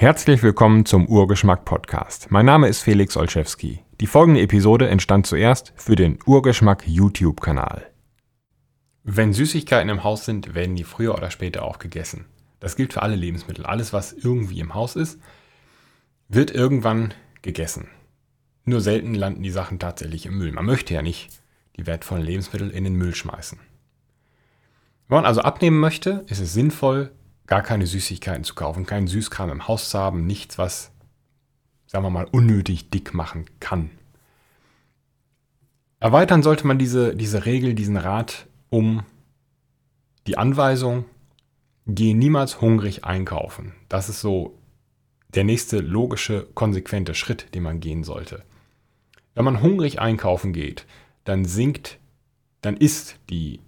Herzlich willkommen zum Urgeschmack Podcast. Mein Name ist Felix Olszewski. Die folgende Episode entstand zuerst für den Urgeschmack YouTube-Kanal. Wenn Süßigkeiten im Haus sind, werden die früher oder später auch gegessen. Das gilt für alle Lebensmittel. Alles, was irgendwie im Haus ist, wird irgendwann gegessen. Nur selten landen die Sachen tatsächlich im Müll. Man möchte ja nicht die wertvollen Lebensmittel in den Müll schmeißen. Wenn man also abnehmen möchte, ist es sinnvoll, gar keine Süßigkeiten zu kaufen, keinen Süßkram im Haus zu haben, nichts, was, sagen wir mal, unnötig dick machen kann. Erweitern sollte man diese, diese Regel, diesen Rat um die Anweisung, geh niemals hungrig einkaufen. Das ist so der nächste logische, konsequente Schritt, den man gehen sollte. Wenn man hungrig einkaufen geht, dann sinkt, dann ist die,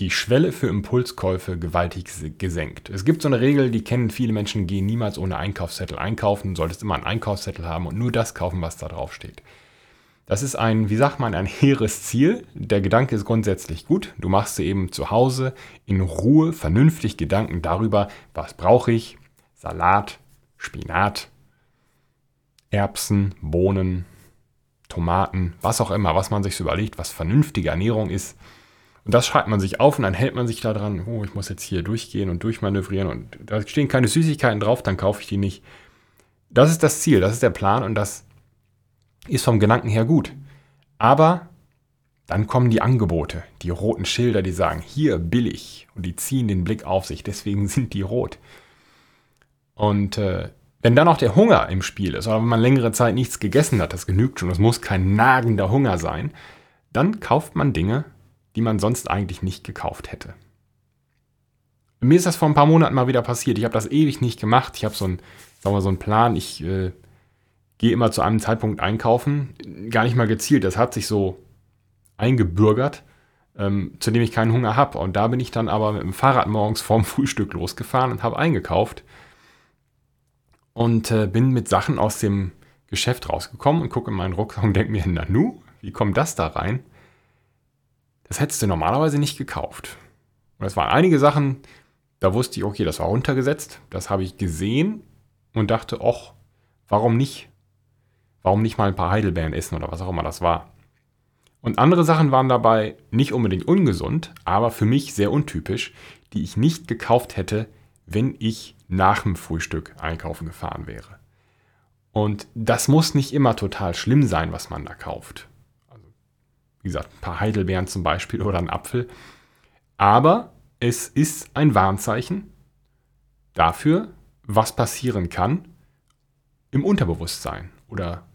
die Schwelle für Impulskäufe gewaltig gesenkt. Es gibt so eine Regel, die kennen viele Menschen, gehen niemals ohne Einkaufszettel einkaufen, solltest immer einen Einkaufszettel haben und nur das kaufen, was da drauf steht. Das ist ein, wie sagt man, ein hehres Ziel. Der Gedanke ist grundsätzlich gut. Du machst dir eben zu Hause in Ruhe vernünftig Gedanken darüber, was brauche ich, Salat, Spinat, Erbsen, Bohnen, Tomaten, was auch immer, was man sich so überlegt, was vernünftige Ernährung ist. Und das schreibt man sich auf und dann hält man sich da dran, oh, ich muss jetzt hier durchgehen und durchmanövrieren und da stehen keine Süßigkeiten drauf, dann kaufe ich die nicht. Das ist das Ziel, das ist der Plan und das ist vom Gedanken her gut. Aber dann kommen die Angebote, die roten Schilder, die sagen, hier billig und die ziehen den Blick auf sich, deswegen sind die rot. Und äh, wenn dann auch der Hunger im Spiel ist, oder wenn man längere Zeit nichts gegessen hat, das genügt schon, es muss kein nagender Hunger sein, dann kauft man Dinge, die man sonst eigentlich nicht gekauft hätte. Mir ist das vor ein paar Monaten mal wieder passiert. Ich habe das ewig nicht gemacht. Ich habe so so einen Plan. Ich äh, gehe immer zu einem Zeitpunkt einkaufen. Gar nicht mal gezielt. Das hat sich so eingebürgert, ähm, zu dem ich keinen Hunger habe. Und da bin ich dann aber mit dem Fahrrad morgens vorm Frühstück losgefahren und habe eingekauft und äh, bin mit Sachen aus dem Geschäft rausgekommen und gucke in meinen Rucksack und denke mir, Nanu, wie kommt das da rein? Das hättest du normalerweise nicht gekauft. Und es waren einige Sachen, da wusste ich, okay, das war runtergesetzt, das habe ich gesehen und dachte, och, warum nicht? Warum nicht mal ein paar Heidelbeeren essen oder was auch immer das war? Und andere Sachen waren dabei nicht unbedingt ungesund, aber für mich sehr untypisch, die ich nicht gekauft hätte, wenn ich nach dem Frühstück einkaufen gefahren wäre. Und das muss nicht immer total schlimm sein, was man da kauft. Wie gesagt, ein paar Heidelbeeren zum Beispiel oder ein Apfel. Aber es ist ein Warnzeichen dafür, was passieren kann im Unterbewusstsein oder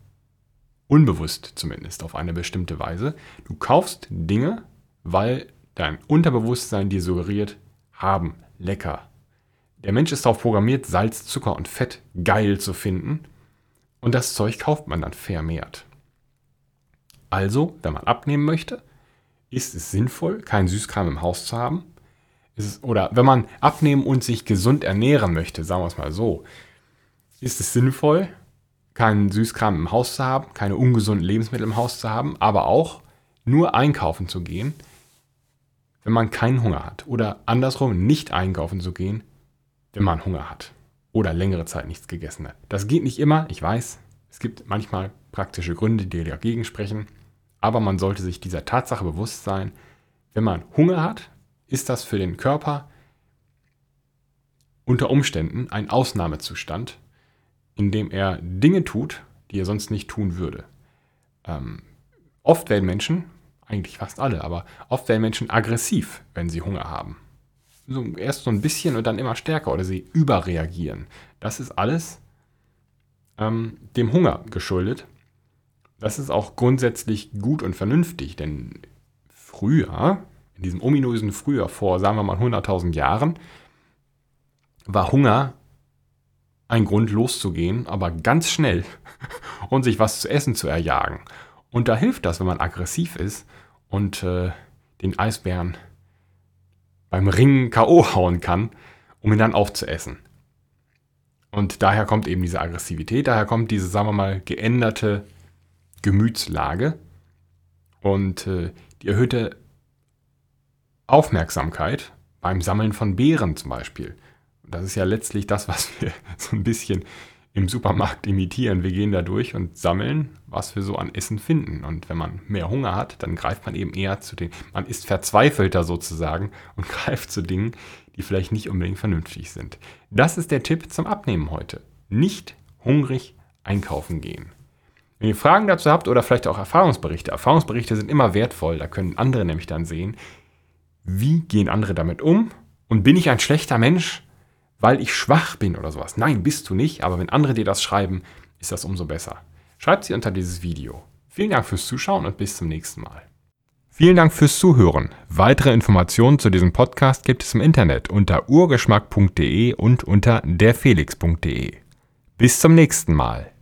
unbewusst zumindest auf eine bestimmte Weise. Du kaufst Dinge, weil dein Unterbewusstsein dir suggeriert, haben, lecker, der Mensch ist darauf programmiert, Salz, Zucker und Fett geil zu finden. Und das Zeug kauft man dann vermehrt. Also, wenn man abnehmen möchte, ist es sinnvoll, keinen Süßkram im Haus zu haben. Es, oder wenn man abnehmen und sich gesund ernähren möchte, sagen wir es mal so, ist es sinnvoll, keinen Süßkram im Haus zu haben, keine ungesunden Lebensmittel im Haus zu haben, aber auch nur einkaufen zu gehen, wenn man keinen Hunger hat. Oder andersrum nicht einkaufen zu gehen, wenn man Hunger hat oder längere Zeit nichts gegessen hat. Das geht nicht immer, ich weiß. Es gibt manchmal praktische Gründe, die dagegen sprechen. Aber man sollte sich dieser Tatsache bewusst sein, wenn man Hunger hat, ist das für den Körper unter Umständen ein Ausnahmezustand, in dem er Dinge tut, die er sonst nicht tun würde. Ähm, oft werden Menschen, eigentlich fast alle, aber oft werden Menschen aggressiv, wenn sie Hunger haben so erst so ein bisschen und dann immer stärker oder sie überreagieren. Das ist alles ähm, dem Hunger geschuldet. Das ist auch grundsätzlich gut und vernünftig, denn früher, in diesem ominösen Früher vor, sagen wir mal 100.000 Jahren, war Hunger ein Grund loszugehen, aber ganz schnell und sich was zu essen zu erjagen. Und da hilft das, wenn man aggressiv ist und äh, den Eisbären beim Ringen K.O. hauen kann, um ihn dann aufzuessen. Und daher kommt eben diese Aggressivität, daher kommt diese, sagen wir mal, geänderte Gemütslage und äh, die erhöhte Aufmerksamkeit beim Sammeln von Beeren zum Beispiel. Das ist ja letztlich das, was wir so ein bisschen im Supermarkt imitieren. Wir gehen da durch und sammeln, was wir so an Essen finden. Und wenn man mehr Hunger hat, dann greift man eben eher zu den, man ist verzweifelter sozusagen und greift zu Dingen, die vielleicht nicht unbedingt vernünftig sind. Das ist der Tipp zum Abnehmen heute. Nicht hungrig einkaufen gehen. Wenn ihr Fragen dazu habt oder vielleicht auch Erfahrungsberichte, Erfahrungsberichte sind immer wertvoll, da können andere nämlich dann sehen, wie gehen andere damit um und bin ich ein schlechter Mensch, weil ich schwach bin oder sowas. Nein, bist du nicht, aber wenn andere dir das schreiben, ist das umso besser. Schreibt sie unter dieses Video. Vielen Dank fürs Zuschauen und bis zum nächsten Mal. Vielen Dank fürs Zuhören. Weitere Informationen zu diesem Podcast gibt es im Internet unter urgeschmack.de und unter derfelix.de. Bis zum nächsten Mal.